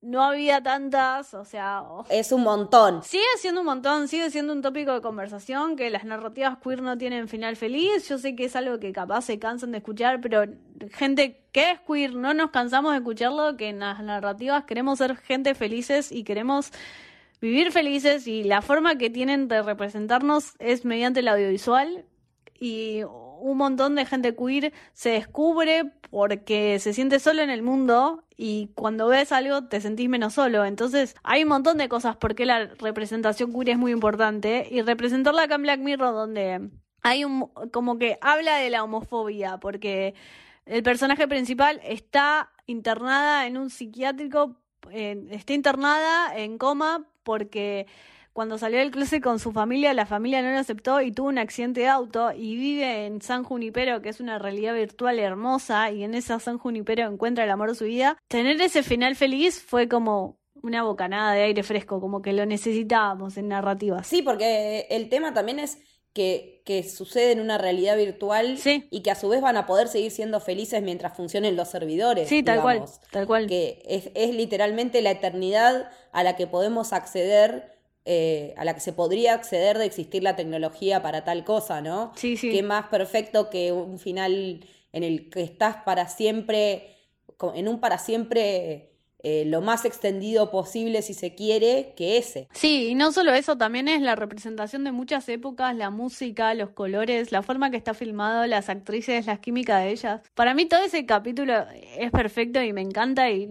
no había tantas. O sea, oh, Es un montón. Sigue siendo un montón, sigue siendo un tópico de conversación que las narrativas queer no tienen final feliz. Yo sé que es algo que capaz se cansan de escuchar, pero gente que es queer, no nos cansamos de escucharlo, que en las narrativas queremos ser gente felices y queremos vivir felices y la forma que tienen de representarnos es mediante el audiovisual y un montón de gente queer se descubre porque se siente solo en el mundo y cuando ves algo te sentís menos solo. Entonces hay un montón de cosas por qué la representación queer es muy importante y representarla acá en Black Mirror donde hay un como que habla de la homofobia porque el personaje principal está internada en un psiquiátrico, está internada en coma porque cuando salió del closet con su familia, la familia no lo aceptó y tuvo un accidente de auto y vive en San Junipero, que es una realidad virtual hermosa, y en esa San Junipero encuentra el amor de su vida. Tener ese final feliz fue como una bocanada de aire fresco, como que lo necesitábamos en narrativas. Sí, porque el tema también es que, que sucede en una realidad virtual Sí. y que a su vez van a poder seguir siendo felices mientras funcionen los servidores. Sí, tal cual, tal cual. Que es, es literalmente la eternidad a la que podemos acceder, eh, a la que se podría acceder de existir la tecnología para tal cosa, ¿no? Sí, sí. Qué más perfecto que un final en el que estás para siempre, en un para siempre eh, lo más extendido posible si se quiere, que ese. Sí, y no solo eso, también es la representación de muchas épocas, la música, los colores, la forma que está filmado, las actrices, las químicas de ellas. Para mí todo ese capítulo es perfecto y me encanta y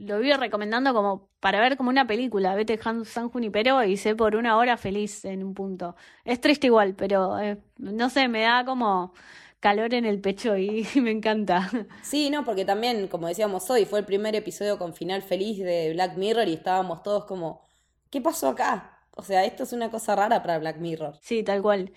lo vivo recomendando como para ver como una película. Vete San Junipero y sé por una hora feliz en un punto. Es triste igual, pero eh, no sé, me da como calor en el pecho y <laughs> me encanta. Sí, no, porque también, como decíamos hoy, fue el primer episodio con final feliz de Black Mirror y estábamos todos como, ¿qué pasó acá? O sea, esto es una cosa rara para Black Mirror. Sí, tal cual.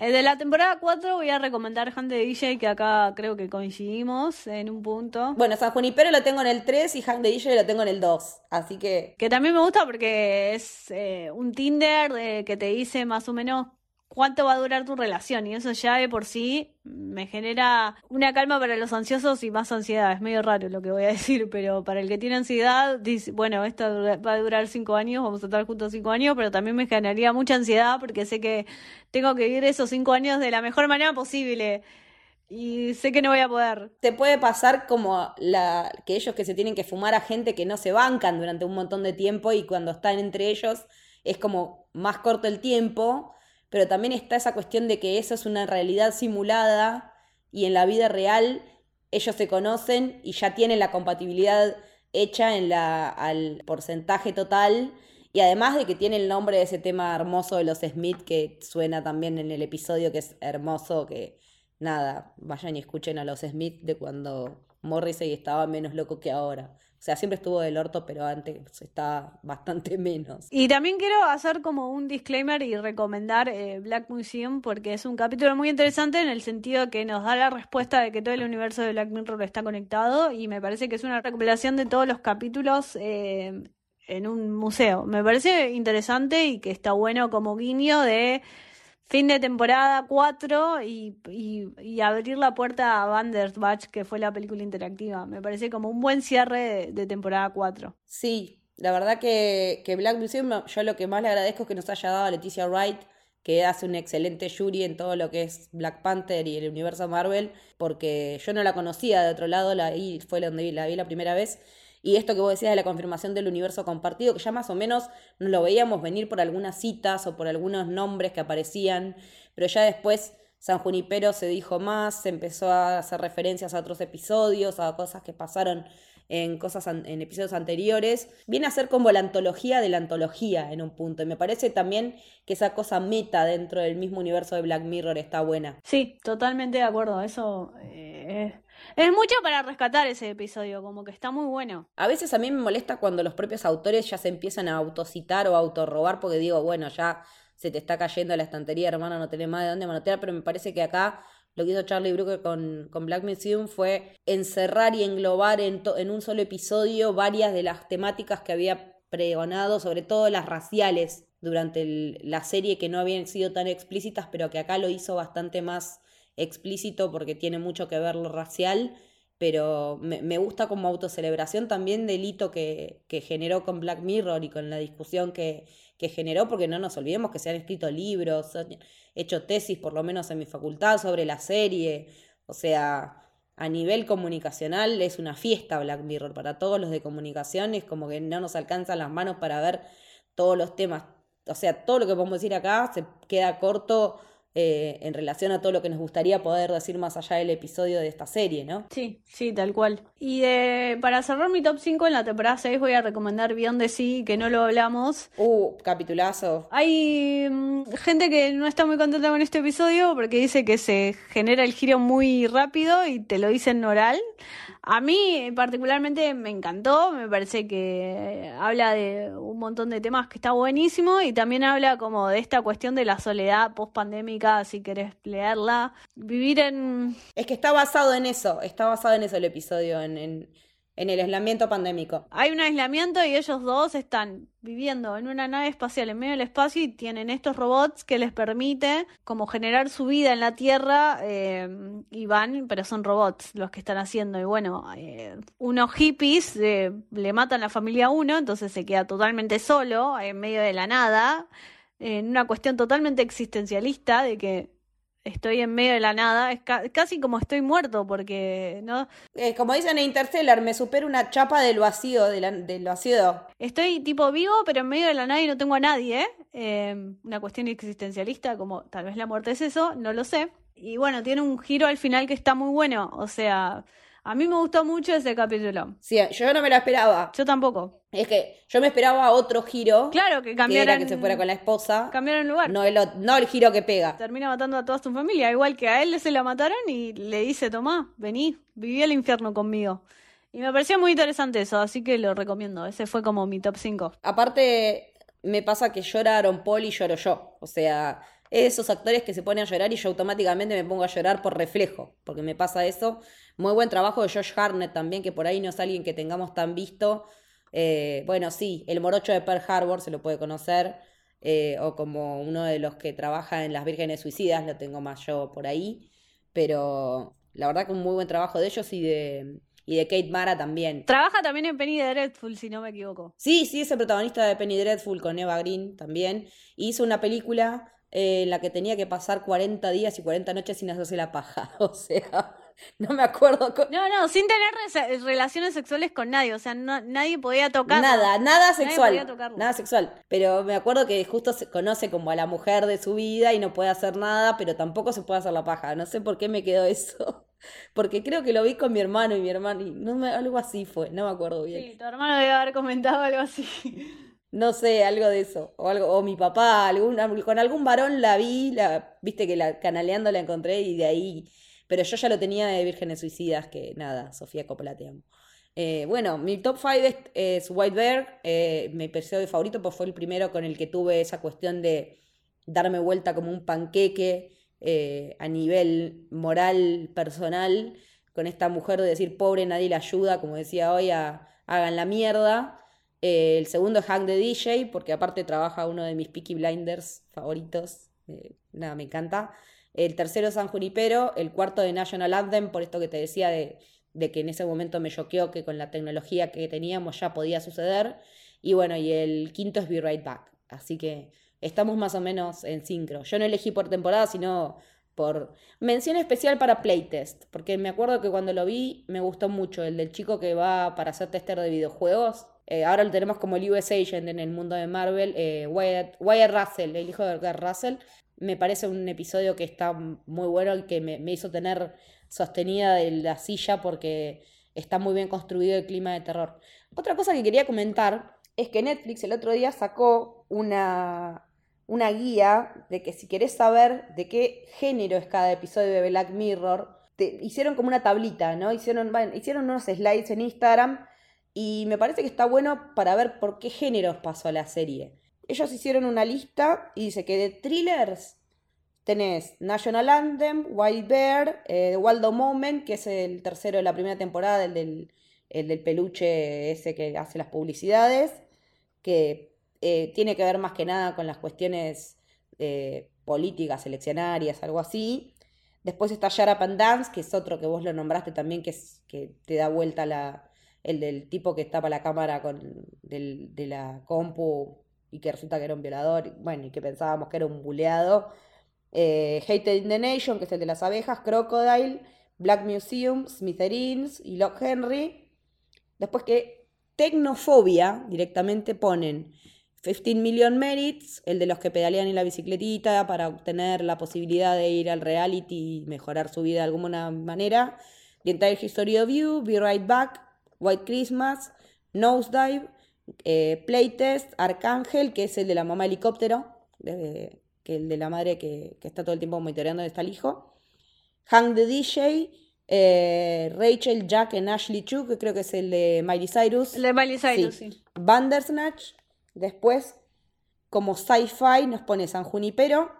Eh, De la temporada 4 voy a recomendar Hand de DJ, que acá creo que coincidimos en un punto. Bueno, San Junipero lo tengo en el 3 y Hank de DJ lo tengo en el 2. Así que Que también me gusta porque es eh, un Tinder eh, que te dice más o menos cuánto va a durar tu relación y eso ya de por sí me genera una calma para los ansiosos y más ansiedad. Es medio raro lo que voy a <laughs> decir, pero para el que tiene ansiedad, dice, bueno, esto va a durar cinco años, vamos a estar juntos cinco años, pero también me generaría mucha ansiedad porque sé que tengo que vivir esos cinco años de la mejor manera posible y sé que no voy a poder. te puede pasar como la, que ellos que se tienen que fumar a gente que no se bancan durante un montón de tiempo y cuando están entre ellos es como más corto el tiempo, pero también está esa cuestión de que eso es una realidad simulada y en la vida real ellos se conocen y ya tienen la compatibilidad hecha en la, al porcentaje total. Y además de que tiene el nombre de ese tema hermoso de los Smith que suena también en el episodio, que es hermoso, que nada, vayan y escuchen a los Smith de cuando Morrissey estaba menos loco que ahora. O sea, siempre estuvo del orto, pero antes estaba bastante <laughs> menos. Y también quiero hacer como un disclaimer y recomendar eh, Black Museum porque es un capítulo muy interesante en el sentido que nos da la respuesta de que todo el universo de Black Mirror está conectado y me parece que es una recopilación de todos los capítulos eh, en un museo. Me parece interesante y que está bueno como guiño de fin de temporada 4 y, y, y abrir la puerta a Bandersbach, que fue la película interactiva. Me parece como un buen cierre de, temporada 4. Sí, la verdad que, que Black Museum, yo lo que más le agradezco es que nos haya dado a Leticia Wright, que hace un excelente jury en todo lo que es Black Panther y el universo Marvel, porque yo no la conocía de otro lado, la fue donde la vi la primera vez. Y esto que vos decías de la confirmación del universo compartido, que ya más o menos nos lo veíamos venir por algunas citas o por algunos nombres que aparecían, pero ya después San Junipero se dijo más, se empezó a hacer referencias a otros episodios, a cosas que pasaron en cosas en episodios anteriores. Viene a ser como la antología de la antología en un punto. Y me parece también que esa cosa meta dentro del mismo universo de Black Mirror está buena. Sí, totalmente de acuerdo. Eso eh, es mucho para rescatar ese episodio, como que está muy bueno. A veces a mí me molesta cuando los propios autores ya se empiezan a autocitar o a autorrobar porque digo, bueno, ya se te está cayendo la estantería, hermano, no tenés más de dónde manotear, pero me parece que acá lo que hizo Charlie Brooker con, con Black Museum fue encerrar y englobar en, to- en un solo episodio varias de las temáticas que había pregonado, sobre todo las raciales, durante la serie que no habían sido tan explícitas, pero que acá lo hizo bastante más explícito porque tiene mucho que ver lo racial pero me, gusta como autocelebración también del hito que, generó con Black Mirror y con la discusión que, generó, porque no nos olvidemos que se han escrito libros, han hecho tesis, por lo menos en mi facultad, sobre la serie. O sea, a nivel comunicacional es una fiesta Black Mirror. Para todos los de comunicación es como que no nos alcanzan las manos para ver todos los temas. O sea, todo lo que podemos decir acá se queda corto eh, en relación a todo lo que nos gustaría poder decir más allá del episodio de esta serie, ¿no? Sí, sí, tal cual. Y de, para cerrar mi top 5 en la temporada 6 voy a recomendar Beyond the Sea, que no lo hablamos. Uh, capitulazo. Hay mm, gente que no está muy contenta con este episodio porque dice que se genera el giro muy rápido y te lo dice en oral. A mí particularmente me encantó, me parece que habla de un montón de temas que está buenísimo y también habla como de esta cuestión de la soledad post pandémica, si querés leerla. Vivir en... Es que está basado en eso, está basado en eso el episodio, en, en, en el aislamiento pandémico. Hay un aislamiento y ellos dos están viviendo en una nave espacial en medio del espacio y tienen estos robots que les permite como generar su vida en la Tierra eh, y van, pero son robots los que están haciendo. Y bueno, eh, unos hippies eh, le matan a la familia a uno, entonces se queda totalmente solo en medio de la nada, en una cuestión totalmente existencialista de que estoy en medio de la nada, es ca- casi como estoy muerto porque no Eh, como dicen en Interstellar, me supera una chapa del vacío, de la- del vacío. Estoy tipo vivo, pero en medio de la nada y no tengo a nadie. ¿eh? Eh, una cuestión existencialista, como tal vez la muerte es eso, no lo sé. Y bueno, tiene un giro al final que está muy bueno. O sea, a mí me gustó mucho ese capítulo. Sí, yo no me lo esperaba. Yo tampoco. Es que yo me esperaba otro giro, Claro que que cambiaron, era que se fuera con la esposa, cambiaron lugar. no el, no el giro que pega. Termina matando a toda su familia, igual que a él se la mataron y le dice, Tomá, vení, viví el infierno conmigo. Y me pareció muy interesante eso, así que lo recomiendo. Ese fue como mi top 5. Aparte, me pasa que llora Aaron Paul y lloro yo. O sea, Esos actores que se ponen a llorar y yo automáticamente me pongo a llorar por reflejo, porque me pasa eso. Muy buen trabajo de Josh Hartnett también, que por ahí no es alguien que tengamos tan visto. Eh, bueno, sí, el morocho de Pearl Harbor se lo puede conocer, eh, o como uno de los que trabaja en Las Vírgenes Suicidas, lo tengo más yo por ahí. Pero la verdad que un muy buen trabajo de ellos y de, y de Kate Mara también. Trabaja también en Penny Dreadful, si no me equivoco. Sí, sí, es el protagonista de Penny Dreadful con Eva Green también. Hizo una película eh, en la que tenía que pasar 40 días y 40 noches sin hacerse la paja. <laughs> O sea, no me acuerdo. co- No, no, sin tener relaciones sexuales con nadie. O sea, no- nadie podía tocar. Nada, nada sexual. Nada sexual. Pero me acuerdo que justo se conoce como a la mujer de su vida y no puede hacer nada, pero tampoco se puede hacer la paja. No sé por qué me quedó eso. <laughs> Porque creo que lo vi con mi hermano y mi hermano. Y no me, algo así fue, no me acuerdo bien. Sí, tu hermano debe haber comentado algo así. <laughs> No sé, algo de eso. O algo, o mi papá, algún, con algún varón la vi, la, viste que la canaleando la encontré y de ahí. Pero yo ya lo tenía de Vírgenes Suicidas, que nada, Sofía Coppola amo. Eh, bueno, mi top 5 es, White Bear, eh, pareció de favorito porque fue el primero con el que tuve esa cuestión de darme vuelta como un panqueque eh, a nivel moral, personal, con esta mujer de decir, pobre, nadie la ayuda, como decía hoy, hagan la mierda. El segundo es Hank the DJ, porque aparte trabaja uno de mis Peaky Blinders favoritos. Eh, nada, me encanta. El tercero San Junipero. El cuarto de National Anthem, por esto que te decía de, de que en ese momento me choqueó que con la tecnología que teníamos ya podía suceder. Y bueno, y el quinto es Be Right Back. Así que estamos más o menos en sincro. Yo no elegí por temporada, sino por mención especial para Playtest, porque me acuerdo que cuando lo vi me gustó mucho el del chico que va para hacer tester de videojuegos. Eh, ahora lo tenemos como el US Agent en el mundo de Marvel, eh, Wyatt, Wyatt Russell, el hijo de Edgar Russell. Me parece un episodio que está muy bueno y que me, hizo tener sostenida de la silla porque está muy bien construido el clima de terror. Otra cosa que quería comentar es que Netflix el otro día sacó una, una guía de que si querés saber de qué género es cada episodio de Black Mirror, te- hicieron como una tablita, ¿no? Hicieron, bueno, hicieron unos slides en Instagram y me parece que está bueno para ver por qué géneros pasó la serie. Ellos hicieron una lista y dice que de thrillers tenés National Anthem, Wild Bear, eh, The Waldo Moment, que es el tercero de la primera temporada, el del, el del peluche ese que hace las publicidades, que eh, tiene que ver más que nada con las cuestiones eh, políticas, eleccionarias, algo así. Después está Shut Up Dance, que es otro que vos lo nombraste también, que, que te da vuelta la, el del tipo que tapa la cámara con, del- de la compu y que resulta que era un violador, y bueno, y que pensábamos que era un buleado. Eh, Hated in the Nation, que es el de las abejas, Crocodile, Black Museum, Smithereens y Lock Henry. Después que Tecnofobia directamente ponen 15 Million Merits, el de los que pedalean en la bicicletita para obtener la posibilidad de ir al reality y mejorar su vida de alguna manera. The Entire History of You, Be Right Back, White Christmas, Nosedive, eh, Playtest, Arcángel, que es el de la mamá helicóptero, de- que el de la madre que, que está todo el tiempo monitoreando dónde está el hijo. Hang the DJ, eh, Rachel, Jack and Ashley Chu, que creo que es el de Miley Cyrus. El de Miley Cyrus, Sí. sí. Bandersnatch. Después, como sci-fi, nos pone San Junipero.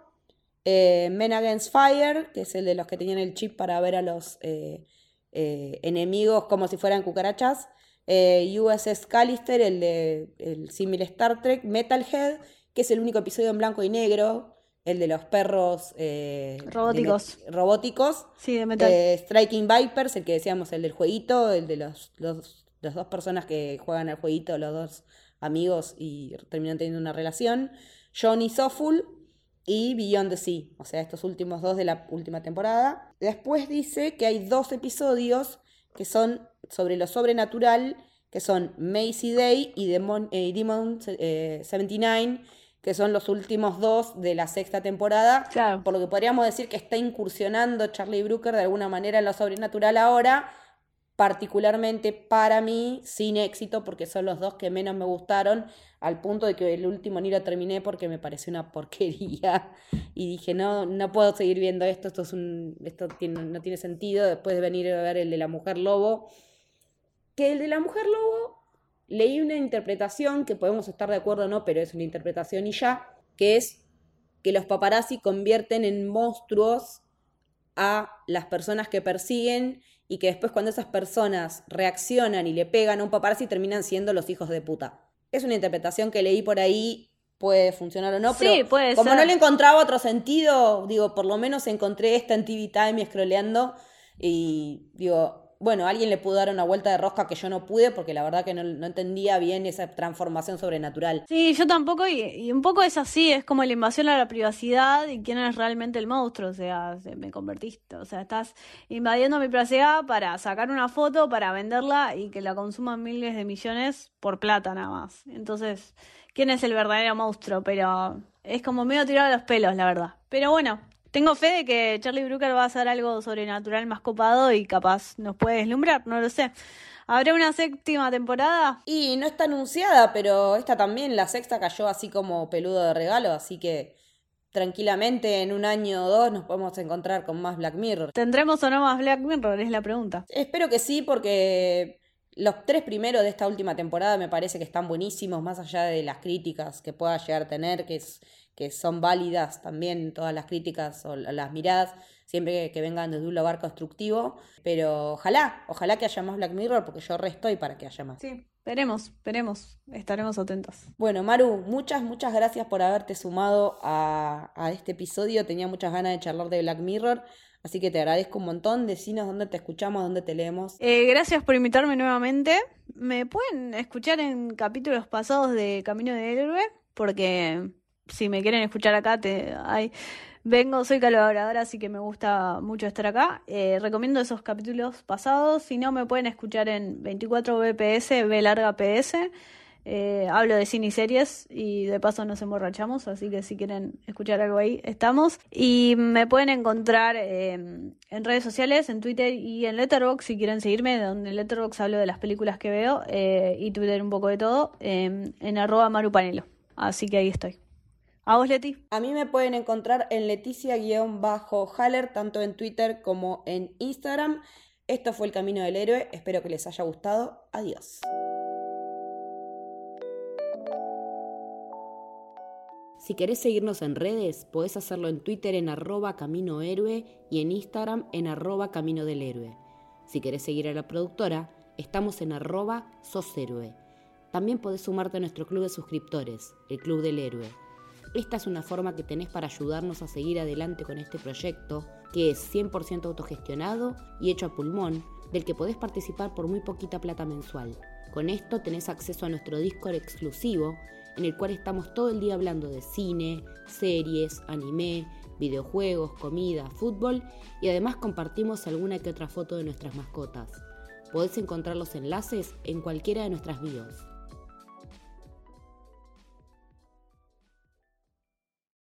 eh, Men Against Fire, que es el de los que tenían el chip para ver a los eh, eh, enemigos como si fueran cucarachas. eh, USS Callister, el de el símil Star Trek. Metalhead, que es el único episodio en blanco y negro. El de los perros eh, de Robóticos. robóticos. Sí, de metal. Striking Vipers, el que decíamos, el del jueguito, el de los, los, las dos personas que juegan al jueguito, los dos amigos y terminan teniendo una relación. Johnny Soulful y Beyond the Sea, o sea, estos últimos dos de la última temporada. Después dice que hay dos episodios que son sobre lo sobrenatural, que son Macy Day y Demon, eh, Demon eh, 79, que son los últimos dos de la sexta temporada. Claro. Por lo que podríamos decir que está incursionando Charlie Brooker de alguna manera en lo sobrenatural ahora, particularmente para mí, sin éxito, porque son los dos que menos me gustaron, al punto de que el último ni lo terminé porque me pareció una porquería. <laughs> Y dije, no, no puedo seguir viendo esto, esto, es un, esto no tiene sentido, después de venir a ver el de la mujer lobo. Que el de la mujer lobo, leí una interpretación, que podemos estar de acuerdo o no, pero es una interpretación y ya, que es que los paparazzi convierten en monstruos a las personas que persiguen y que después cuando esas personas reaccionan y le pegan a un paparazzi terminan siendo los hijos de puta. Es una interpretación que leí por ahí, puede funcionar o no, Sí, pero puede como ser. no le encontraba otro sentido, digo, por lo menos encontré esta en TV Time scrolleando y digo, bueno, alguien le pudo dar una vuelta de rosca que yo no pude porque la verdad que no, entendía bien esa transformación sobrenatural. Sí, yo tampoco, y, y un poco es así, es como la invasión a la privacidad y quién es realmente el monstruo, o sea, se- me convertiste, o sea, estás invadiendo mi privacidad para sacar una foto, para venderla y que la consuman miles de millones por plata nada más. Entonces, ¿quién es el verdadero monstruo? Pero es como medio tirado a los pelos, la verdad. Pero bueno, tengo fe de que Charlie Brooker va a hacer algo sobrenatural más copado y capaz nos puede deslumbrar, no lo sé. ¿Habrá una séptima temporada? Y no está anunciada, pero esta también, la sexta cayó así como peludo de regalo, así que tranquilamente en un año o dos nos podemos encontrar con más Black Mirror. ¿Tendremos o no más Black Mirror? Es la pregunta. Espero que sí, porque los tres primeros de esta última temporada me parece que están buenísimos, más allá de las críticas que pueda llegar a tener, que, es, que son válidas también todas las críticas o la- las miradas, siempre que, vengan desde un lugar constructivo. Pero ojalá, ojalá que haya más Black Mirror, porque yo re estoy para que haya más. Sí, veremos, veremos. Estaremos atentos. Bueno, Maru, muchas, muchas gracias por haberte sumado a, a este episodio. Tenía muchas ganas de charlar de Black Mirror, así que te agradezco un montón. Decinos dónde te escuchamos, dónde te leemos. Eh, gracias por invitarme nuevamente. Me pueden escuchar en capítulos pasados de Camino del Héroe, porque si me quieren escuchar acá, te, hay, vengo, soy colaboradora, así que me gusta mucho estar acá. Eh, recomiendo esos capítulos pasados. Si no, me pueden escuchar en 24 BPS, B larga PS. Eh, hablo de cine y series y de paso nos emborrachamos, así que si quieren escuchar algo ahí, estamos. Y me pueden encontrar eh, en redes sociales, en Twitter y en Letterboxd si quieren seguirme, donde en Letterboxd hablo de las películas que veo eh, y Twitter un poco de todo, eh, en arroba marupanelo. Así que ahí estoy. ¿A vos, Leti? A mí me pueden encontrar en Leticia-Haller, tanto en Twitter como en Instagram. Esto fue El Camino del Héroe. Espero que les haya gustado. Adiós. Si querés seguirnos en redes, podés hacerlo en Twitter en arroba Camino Héroe y en Instagram en arroba Camino del Héroe. Si querés seguir a la productora, estamos en arroba Sos Héroe. También podés sumarte a nuestro club de suscriptores, el Club del Héroe. Esta es una forma que tenés para ayudarnos a seguir adelante con este proyecto, que es 100% autogestionado y hecho a pulmón, del que podés participar por muy poquita plata mensual. Con esto tenés acceso a nuestro Discord exclusivo, en el cual estamos todo el día hablando de cine, series, anime, videojuegos, comida, fútbol y además compartimos alguna que otra foto de nuestras mascotas. Podés encontrar los enlaces en cualquiera de nuestras bios.